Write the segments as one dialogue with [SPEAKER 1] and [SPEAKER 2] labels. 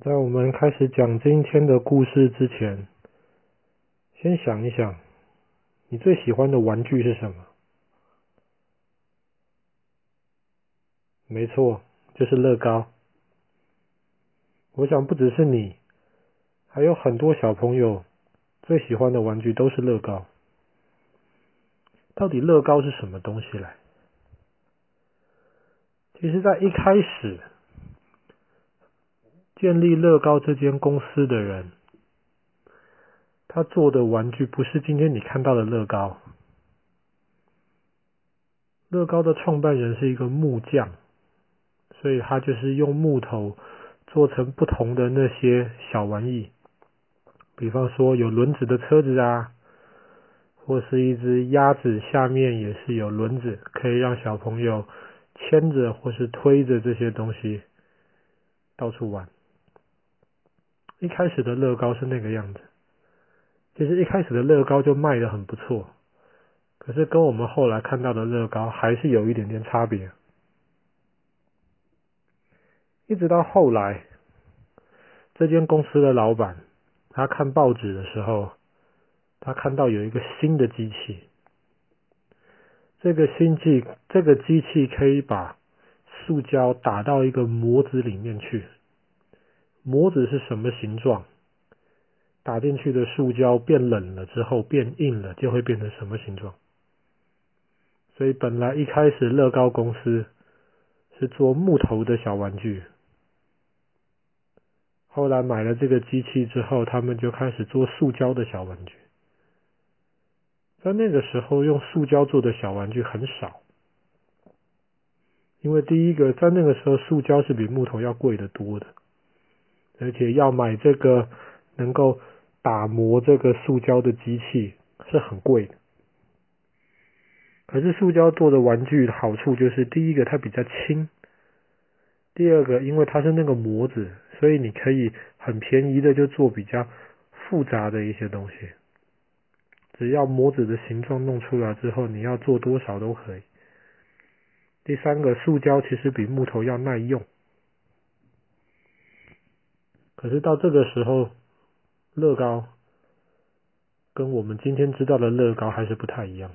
[SPEAKER 1] 在我们开始讲今天的故事之前，先想一想，你最喜欢的玩具是什么？没错，就是乐高。我想不只是你，还有很多小朋友最喜欢的玩具都是乐高。到底乐高是什么东西来？其实，在一开始。建立乐高这间公司的人，他做的玩具不是今天你看到的乐高。乐高的创办人是一个木匠，所以他就是用木头做成不同的那些小玩意，比方说有轮子的车子啊，或是一只鸭子下面也是有轮子，可以让小朋友牵着或是推着这些东西到处玩。一开始的乐高是那个样子，其实一开始的乐高就卖的很不错，可是跟我们后来看到的乐高还是有一点点差别。一直到后来，这间公司的老板他看报纸的时候，他看到有一个新的机器，这个新机这个机器可以把塑胶打到一个模子里面去。模子是什么形状？打进去的塑胶变冷了之后变硬了，就会变成什么形状？所以本来一开始乐高公司是做木头的小玩具，后来买了这个机器之后，他们就开始做塑胶的小玩具。在那个时候，用塑胶做的小玩具很少，因为第一个，在那个时候，塑胶是比木头要贵得多的。而且要买这个能够打磨这个塑胶的机器是很贵的。可是塑胶做的玩具好处就是，第一个它比较轻，第二个因为它是那个模子，所以你可以很便宜的就做比较复杂的一些东西。只要模子的形状弄出来之后，你要做多少都可以。第三个，塑胶其实比木头要耐用。可是到这个时候，乐高跟我们今天知道的乐高还是不太一样。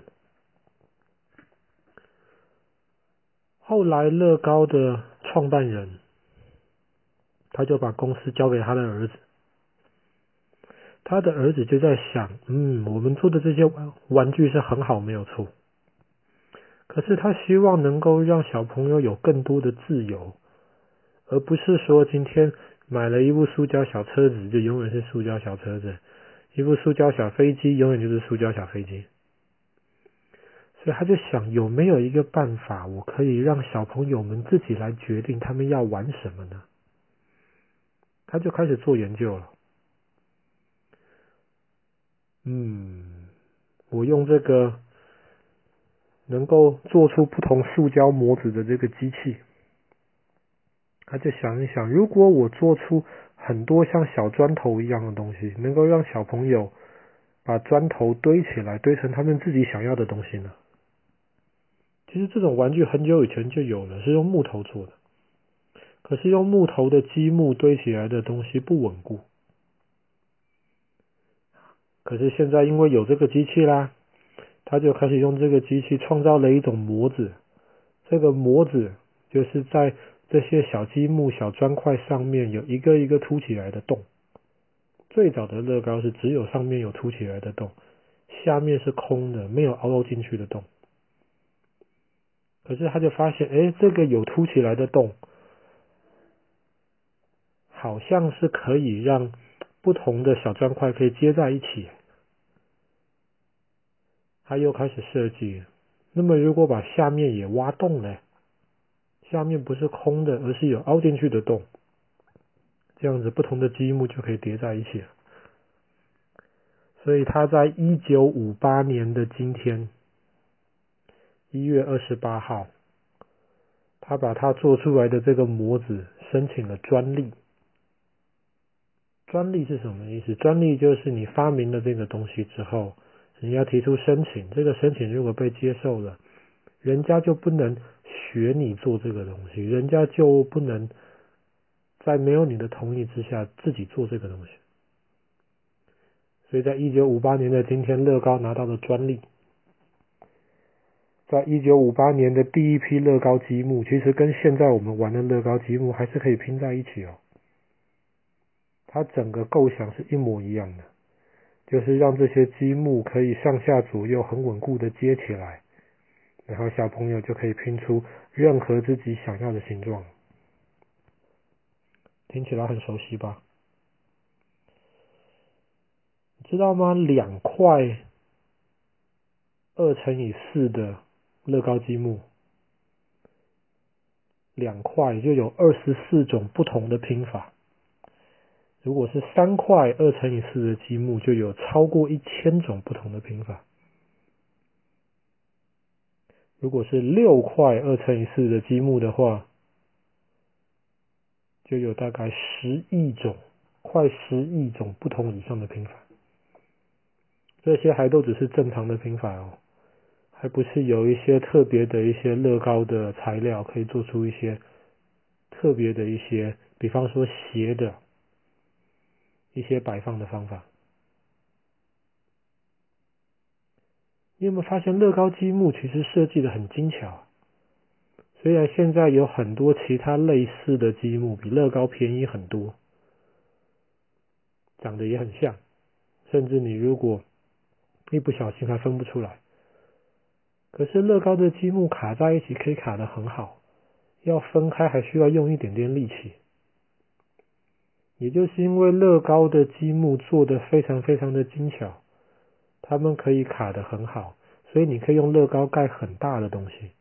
[SPEAKER 1] 后来乐高的创办人，他就把公司交给他的儿子，他的儿子就在想，嗯，我们做的这些玩玩具是很好，没有错。可是他希望能够让小朋友有更多的自由，而不是说今天。买了一部塑胶小车子，就永远是塑胶小车子；一部塑胶小飞机，永远就是塑胶小飞机。所以他就想，有没有一个办法，我可以让小朋友们自己来决定他们要玩什么呢？他就开始做研究了。嗯，我用这个能够做出不同塑胶模子的这个机器。他就想一想，如果我做出很多像小砖头一样的东西，能够让小朋友把砖头堆起来，堆成他们自己想要的东西呢？其实这种玩具很久以前就有了，是用木头做的。可是用木头的积木堆起来的东西不稳固。可是现在因为有这个机器啦，他就开始用这个机器创造了一种模子。这个模子就是在这些小积木、小砖块上面有一个一个凸起来的洞。最早的乐高是只有上面有凸起来的洞，下面是空的，没有凹进去的洞。可是他就发现，哎，这个有凸起来的洞，好像是可以让不同的小砖块可以接在一起。他又开始设计，那么如果把下面也挖洞呢？下面不是空的，而是有凹进去的洞，这样子不同的积木就可以叠在一起了。所以他在一九五八年的今天，一月二十八号，他把他做出来的这个模子申请了专利。专利是什么意思？专利就是你发明了这个东西之后，你要提出申请，这个申请如果被接受了，人家就不能学你做这个东西，人家就不能在没有你的同意之下自己做这个东西。所以在一九五八年的今天，乐高拿到了专利。在一九五八年的第一批乐高积木，其实跟现在我们玩的乐高积木还是可以拼在一起哦。它整个构想是一模一样的，就是让这些积木可以上下左右很稳固的接起来，然后小朋友就可以拼出任何自己想要的形状。听起来很熟悉吧？你知道吗？两块二乘以四的乐高积木，两块就有二十四种不同的拼法。如果是三块二乘以四的积木，就有超过一千种不同的拼法。如果是六块二乘以四的积木的话，就有大概十亿种，快十亿种不同以上的拼法。这些还都只是正常的拼法哦。还不是有一些特别的一些乐高的材料，可以做出一些特别的一些，比方说斜的一些摆放的方法。你有没有发现乐高积木其实设计的很精巧？虽然现在有很多其他类似的积木比乐高便宜很多，长得也很像，甚至你如果一不小心还分不出来。可是乐高的积木卡在一起可以卡得很好，要分开还需要用一点点力气。也就是因为乐高的积木做得非常非常的精巧，它们可以卡得很好，所以你可以用乐高盖很大的东西。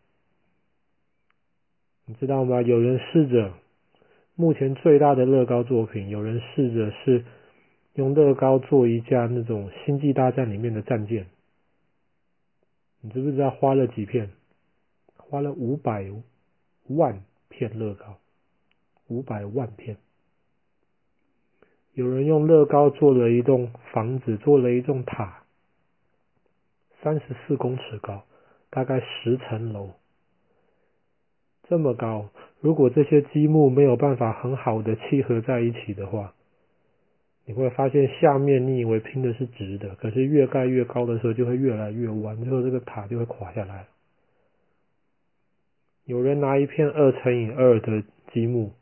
[SPEAKER 1] 你知道吗？有人试着，目前最大的乐高作品，有人试着是用乐高做一架那种星际大战里面的战舰。你知不知道花了几片？花了五百万片乐高，五百万片。有人用乐高做了一栋房子，做了一栋塔，三十四公尺高，大概十层楼，这么高。如果这些积木没有办法很好的契合在一起的话，你会发现下面你以为拼的是直的，可是越盖越高的时候就会越来越弯，最后这个塔就会垮下来。有人拿一片二乘以二的积木，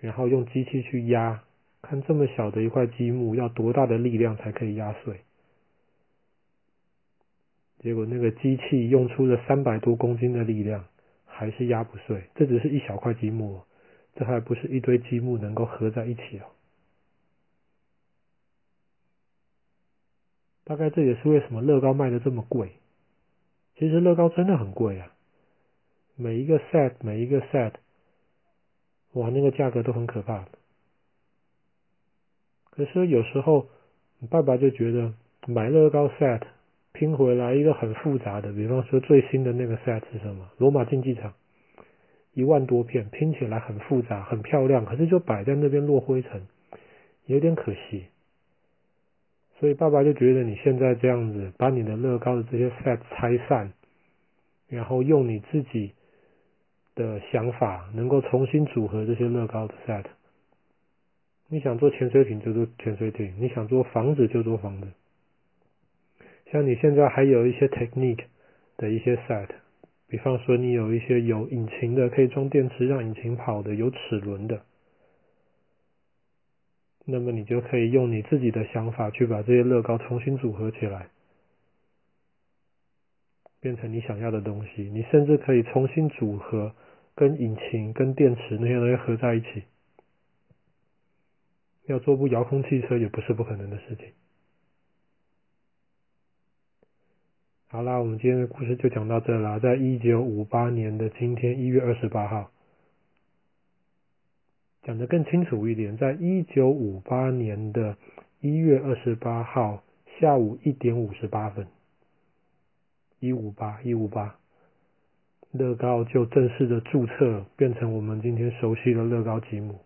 [SPEAKER 1] 然后用机器去压，看这么小的一块积木要多大的力量才可以压碎？结果那个机器用出了三百多公斤的力量，还是压不碎。这只是一小块积木，这还不是一堆积木能够合在一起哦。大概这也是为什么乐高卖的这么贵。其实乐高真的很贵啊，每一个 set 每一个 set，哇，那个价格都很可怕。可是有时候，爸爸就觉得买乐高 set 拼回来一个很复杂的，比方说最新的那个 set 是什么？罗马竞技场，一万多片拼起来很复杂很漂亮，可是就摆在那边落灰尘，有点可惜。所以爸爸就觉得你现在这样子，把你的乐高的这些 set 拆散，然后用你自己的想法，能够重新组合这些乐高的 set。你想做潜水艇就做潜水艇，你想做房子就做房子。像你现在还有一些 technique 的一些 set，比方说你有一些有引擎的，可以装电池让引擎跑的，有齿轮的。那么你就可以用你自己的想法去把这些乐高重新组合起来，变成你想要的东西。你甚至可以重新组合跟引擎、跟电池那些东西合在一起。要做部遥控汽车也不是不可能的事情。好啦，我们今天的故事就讲到这啦。在一九五八年的今天，一月二十八号。讲得更清楚一点，在一九五八年的一月二十八号下午一点五十八分，一五八一五八，乐高就正式的注册，变成我们今天熟悉的乐高积木。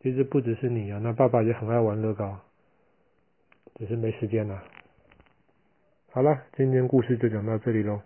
[SPEAKER 1] 其实不只是你啊，那爸爸也很爱玩乐高，只是没时间呐。好了，今天故事就讲到这里喽。